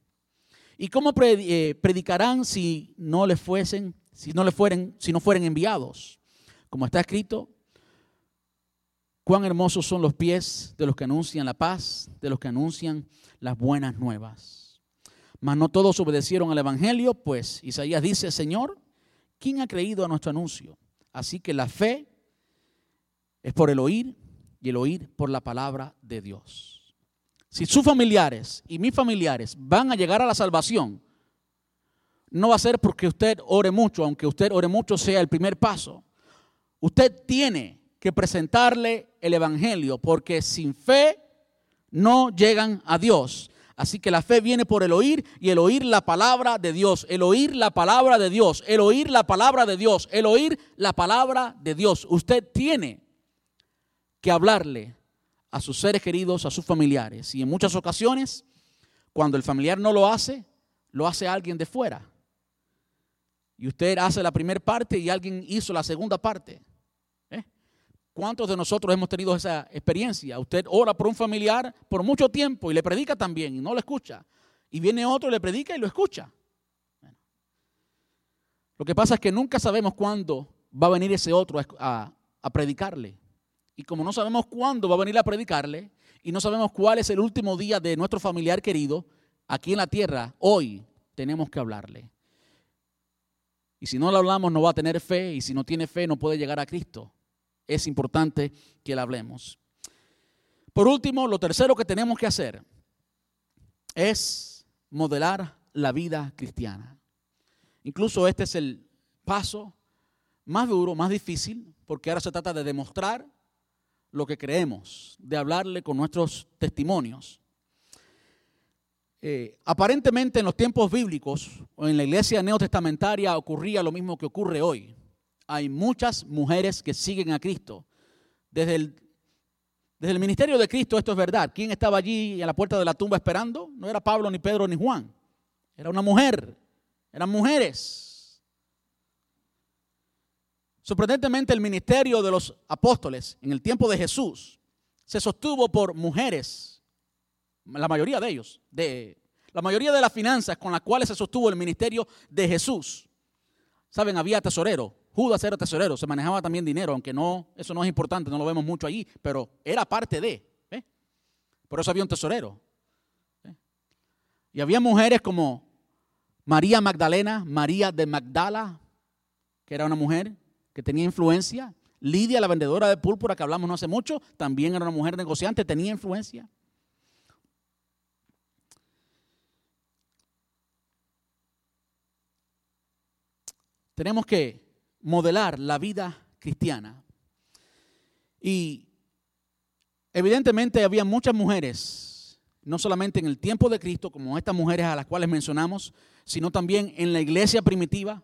¿Y cómo eh, predicarán si no les fuesen si no, le fueren, si no fueren enviados. Como está escrito, cuán hermosos son los pies de los que anuncian la paz, de los que anuncian las buenas nuevas. Mas no todos obedecieron al Evangelio, pues Isaías dice, Señor, ¿quién ha creído a nuestro anuncio? Así que la fe es por el oír y el oír por la palabra de Dios. Si sus familiares y mis familiares van a llegar a la salvación, no va a ser porque usted ore mucho, aunque usted ore mucho sea el primer paso. Usted tiene que presentarle el Evangelio, porque sin fe no llegan a Dios. Así que la fe viene por el oír y el oír la palabra de Dios, el oír la palabra de Dios, el oír la palabra de Dios, el oír la palabra de Dios. Usted tiene que hablarle a sus seres queridos, a sus familiares. Y en muchas ocasiones, cuando el familiar no lo hace, lo hace alguien de fuera. Y usted hace la primera parte y alguien hizo la segunda parte. ¿Cuántos de nosotros hemos tenido esa experiencia? Usted ora por un familiar por mucho tiempo y le predica también y no lo escucha. Y viene otro, le predica y lo escucha. Lo que pasa es que nunca sabemos cuándo va a venir ese otro a, a predicarle. Y como no sabemos cuándo va a venir a predicarle y no sabemos cuál es el último día de nuestro familiar querido, aquí en la tierra, hoy tenemos que hablarle. Y si no le hablamos no va a tener fe y si no tiene fe no puede llegar a Cristo. Es importante que le hablemos. Por último, lo tercero que tenemos que hacer es modelar la vida cristiana. Incluso este es el paso más duro, más difícil, porque ahora se trata de demostrar lo que creemos, de hablarle con nuestros testimonios. Eh, aparentemente en los tiempos bíblicos o en la iglesia neotestamentaria ocurría lo mismo que ocurre hoy. Hay muchas mujeres que siguen a Cristo. Desde el, ministerio de Cristo esto es verdad. ¿Quién estaba allí a la puerta de la tumba esperando? No era Pablo, ni Pedro, ni Juan. Era una mujer. Eran mujeres. Sorprendentemente el ministerio de los apóstoles en el tiempo de Jesús se sostuvo por mujeres, la mayoría de ellos, la mayoría de las finanzas con las cuales se sostuvo el ministerio de Jesús. Saben, había tesorero, Judas era tesorero, se manejaba también dinero, aunque no, eso no es importante, no lo vemos mucho allí, pero era parte de. Por eso había un tesorero. Y había mujeres como María Magdalena, María de Magdala, que era una mujer, que tenía influencia. Lidia, la vendedora de púrpura que hablamos no hace mucho, también era una mujer negociante, tenía influencia. Tenemos que modelar la vida cristiana. Y evidentemente había muchas mujeres, no solamente en el tiempo de Cristo, como estas mujeres a las cuales mencionamos, sino también en la iglesia primitiva,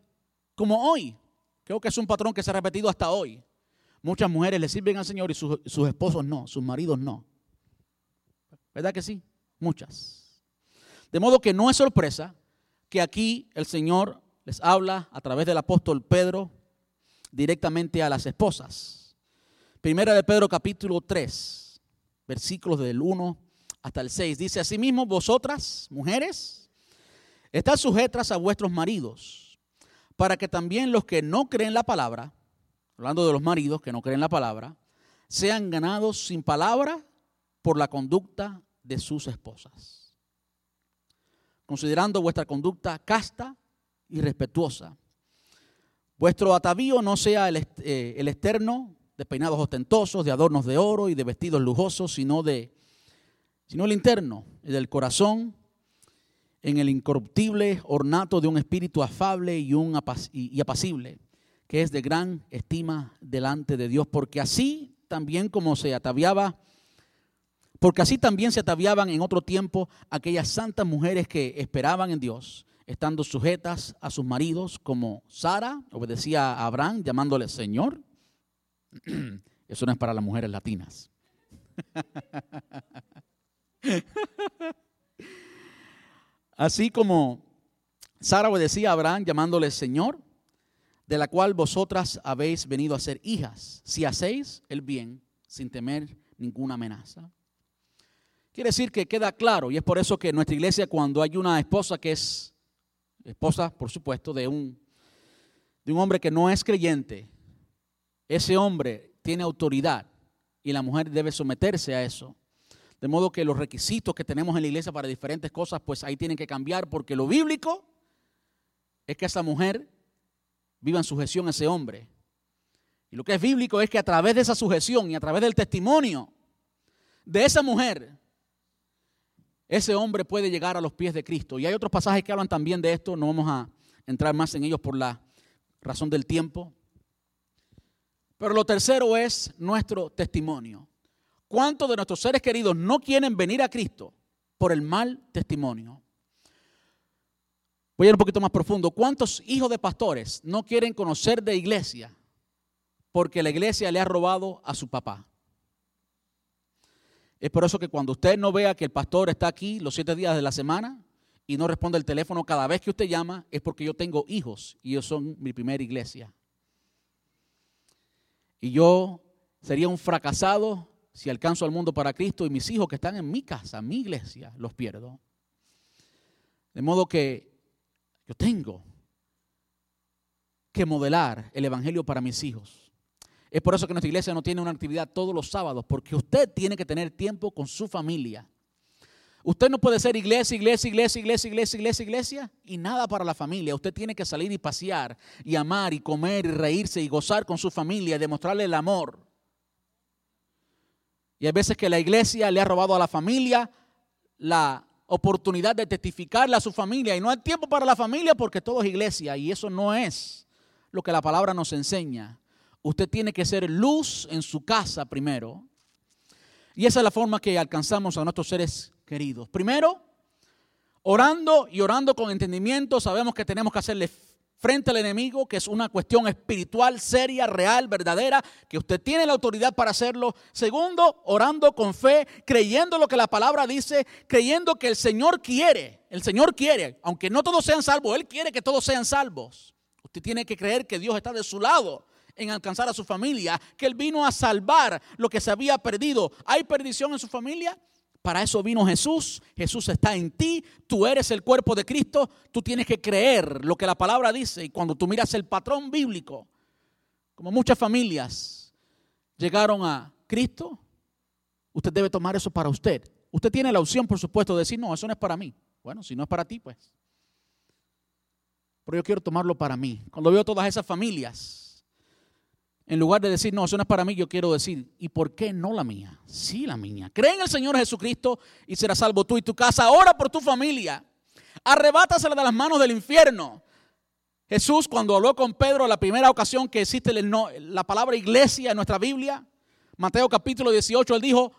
como hoy. Creo que es un patrón que se ha repetido hasta hoy. Muchas mujeres le sirven al Señor y sus, esposos no, sus maridos no. ¿Verdad que sí? Muchas. De modo que no es sorpresa que aquí el Señor les habla a través del apóstol Pedro directamente a las esposas. Primera de Pedro capítulo 3, versículos del 1 hasta el 6. Dice, asimismo vosotras, mujeres, estad sujetas a vuestros maridos para que también los que no creen la palabra, hablando de los maridos que no creen la palabra, sean ganados sin palabra por la conducta de sus esposas. Considerando vuestra conducta casta y respetuosa. Vuestro atavío no sea el, eh, el externo de peinados ostentosos, de adornos de oro y de vestidos lujosos, sino, de, sino el interno, el del corazón, en el incorruptible ornato de un espíritu afable y, un y apacible, que es de gran estima delante de Dios, porque así también como se ataviaba, porque así también se ataviaban en otro tiempo aquellas santas mujeres que esperaban en Dios, estando sujetas a sus maridos, como Sara obedecía a Abraham llamándole Señor. Eso no es para las mujeres latinas. Así como Sara obedecía a Abraham llamándole Señor, de la cual vosotras habéis venido a ser hijas, si hacéis el bien sin temer ninguna amenaza. Quiere decir que queda claro, y es por eso que en nuestra iglesia cuando hay una esposa que es esposa, por supuesto, de un, de un hombre que no es creyente, ese hombre tiene autoridad y la mujer debe someterse a eso. De modo que los requisitos que tenemos en la iglesia para diferentes cosas, pues ahí tienen que cambiar porque lo bíblico es que esa mujer viva en sujeción a ese hombre. Y lo que es bíblico es que a través de esa sujeción y a través del testimonio de esa mujer, ese hombre puede llegar a los pies de Cristo. Y hay otros pasajes que hablan también de esto, no vamos a entrar más en ellos por la razón del tiempo. Pero lo tercero es nuestro testimonio. ¿Cuántos de nuestros seres queridos no quieren venir a Cristo por el mal testimonio? Voy a ir un poquito más profundo. ¿Cuántos hijos de pastores no quieren conocer de iglesia porque la iglesia le ha robado a su papá? Es por eso que cuando usted no vea que el pastor está aquí los siete días de la semana y no responde el teléfono cada vez que usted llama, es porque yo tengo hijos y ellos son mi primera iglesia. Y yo sería un fracasado si alcanzo al mundo para Cristo y mis hijos que están en mi casa, mi iglesia, los pierdo. De modo que yo tengo que modelar el Evangelio para mis hijos. Es por eso que nuestra iglesia no tiene una actividad todos los sábados, porque usted tiene que tener tiempo con su familia. Usted no puede ser iglesia, iglesia, iglesia, iglesia, iglesia, iglesia, iglesia y nada para la familia. Usted tiene que salir y pasear y amar y comer y reírse y gozar con su familia y demostrarle el amor. Y hay veces que la iglesia le ha robado a la familia la oportunidad de testificarle a su familia. Y no hay tiempo para la familia porque todo es iglesia. Y eso no es lo que la palabra nos enseña. Usted tiene que ser luz en su casa primero. Y esa es la forma que alcanzamos a nuestros seres queridos. Primero, orando y orando con entendimiento. Sabemos que tenemos que hacerle frente al enemigo, que es una cuestión espiritual, seria, real, verdadera, que usted tiene la autoridad para hacerlo. Segundo, orando con fe, creyendo lo que la palabra dice, creyendo que el Señor quiere, el Señor quiere, aunque no todos sean salvos, Él quiere que todos sean salvos. Usted tiene que creer que Dios está de su lado en alcanzar a su familia, que Él vino a salvar lo que se había perdido. ¿Hay perdición en su familia? Para eso vino Jesús. Jesús está en ti. Tú eres el cuerpo de Cristo. Tú tienes que creer lo que la palabra dice. Y cuando tú miras el patrón bíblico, como muchas familias llegaron a Cristo, usted debe tomar eso para usted. Usted tiene la opción, por supuesto, de decir, no, eso no es para mí. Bueno, si no es para ti, pues. Pero yo quiero tomarlo para mí. Cuando veo todas esas familias en lugar de decir, no, eso no es para mí, yo quiero decir, ¿y por qué no la mía? Sí, la mía. Cree en el Señor Jesucristo y serás salvo tú y tu casa. Ora por tu familia. Arrebátasela de las manos del infierno. Jesús, cuando habló con Pedro la primera ocasión que existe la palabra iglesia en nuestra Biblia, Mateo capítulo 18, él dijo,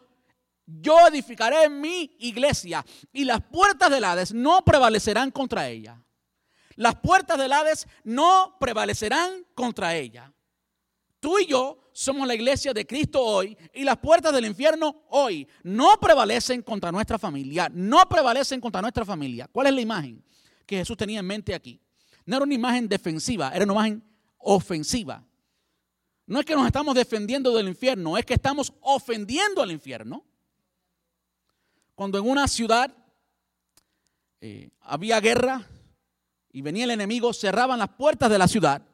yo edificaré mi iglesia y las puertas del Hades no prevalecerán contra ella. Las puertas del Hades no prevalecerán contra ella. Tú y yo somos la iglesia de Cristo hoy y las puertas del infierno hoy no prevalecen contra nuestra familia, no prevalecen contra nuestra familia. ¿Cuál es la imagen que Jesús tenía en mente aquí? No era una imagen defensiva, era una imagen ofensiva. No es que nos estamos defendiendo del infierno, es que estamos ofendiendo al infierno. Cuando en una ciudad eh, había guerra y venía el enemigo, cerraban las puertas de la ciudad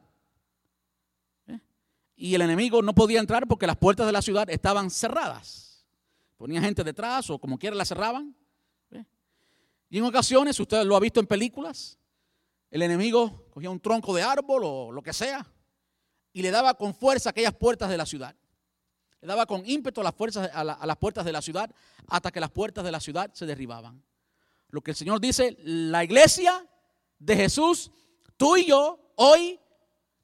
y el enemigo no podía entrar porque las puertas de la ciudad estaban cerradas. Ponía gente detrás o como quiera la cerraban. Y en ocasiones, usted lo ha visto en películas, el enemigo cogía un tronco de árbol o lo que sea y le daba con fuerza aquellas puertas de la ciudad. Le daba con ímpetu a las, fuerzas, a las puertas de la ciudad hasta que las puertas de la ciudad se derribaban. Lo que el Señor dice, la iglesia de Jesús, tú y yo, hoy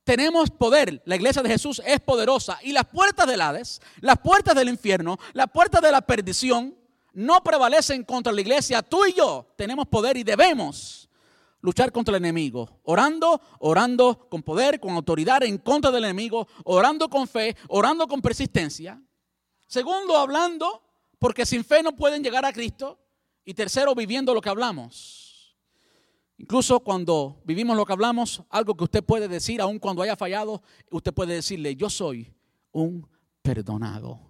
tenemos poder. La iglesia de Jesús es poderosa. Y las puertas del Hades, las puertas del infierno, las puertas de la perdición, no prevalecen contra la iglesia. Tú y yo tenemos poder y debemos luchar contra el enemigo. Orando, orando con poder, con autoridad en contra del enemigo. Orando con fe, orando con persistencia. Segundo, hablando, porque sin fe no pueden llegar a Cristo. Y tercero, viviendo lo que hablamos. Incluso cuando vivimos lo que hablamos, algo que usted puede decir, aun cuando haya fallado, usted puede decirle, yo soy un perdonado.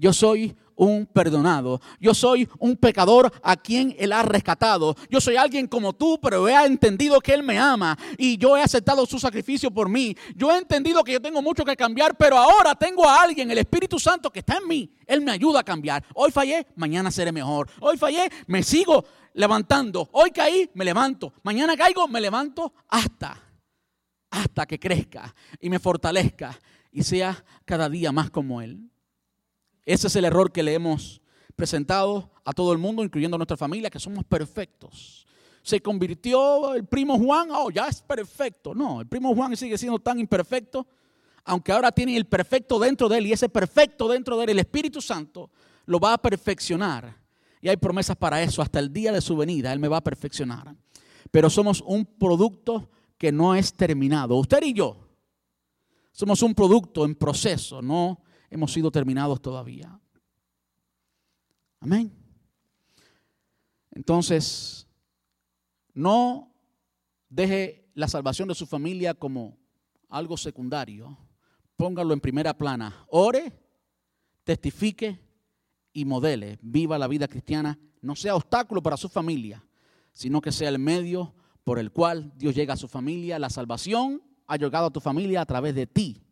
Yo soy un perdonado. Yo soy un pecador a quien Él ha rescatado. Yo soy alguien como tú, pero he entendido que Él me ama y yo he aceptado su sacrificio por mí. Yo he entendido que yo tengo mucho que cambiar, pero ahora tengo a alguien, el Espíritu Santo, que está en mí. Él me ayuda a cambiar. Hoy fallé, mañana seré mejor. Hoy fallé, me sigo levantando. Hoy caí, me levanto. Mañana caigo, me levanto hasta, hasta que crezca y me fortalezca y sea cada día más como Él. Ese es el error que le hemos presentado a todo el mundo, incluyendo a nuestra familia, que somos perfectos. Se convirtió el primo Juan, oh, ya es perfecto. No, el primo Juan sigue siendo tan imperfecto, aunque ahora tiene el perfecto dentro de él y ese perfecto dentro de él, el Espíritu Santo, lo va a perfeccionar. Y hay promesas para eso, hasta el día de su venida, Él me va a perfeccionar. Pero somos un producto que no es terminado. Usted y yo somos un producto en proceso, no hemos sido terminados todavía. Amén. Entonces, no deje la salvación de su familia como algo secundario. Póngalo en primera plana. Ore, testifique y modele. Viva la vida cristiana. No sea obstáculo para su familia, sino que sea el medio por el cual Dios llega a su familia. La salvación ha llegado a tu familia a través de ti.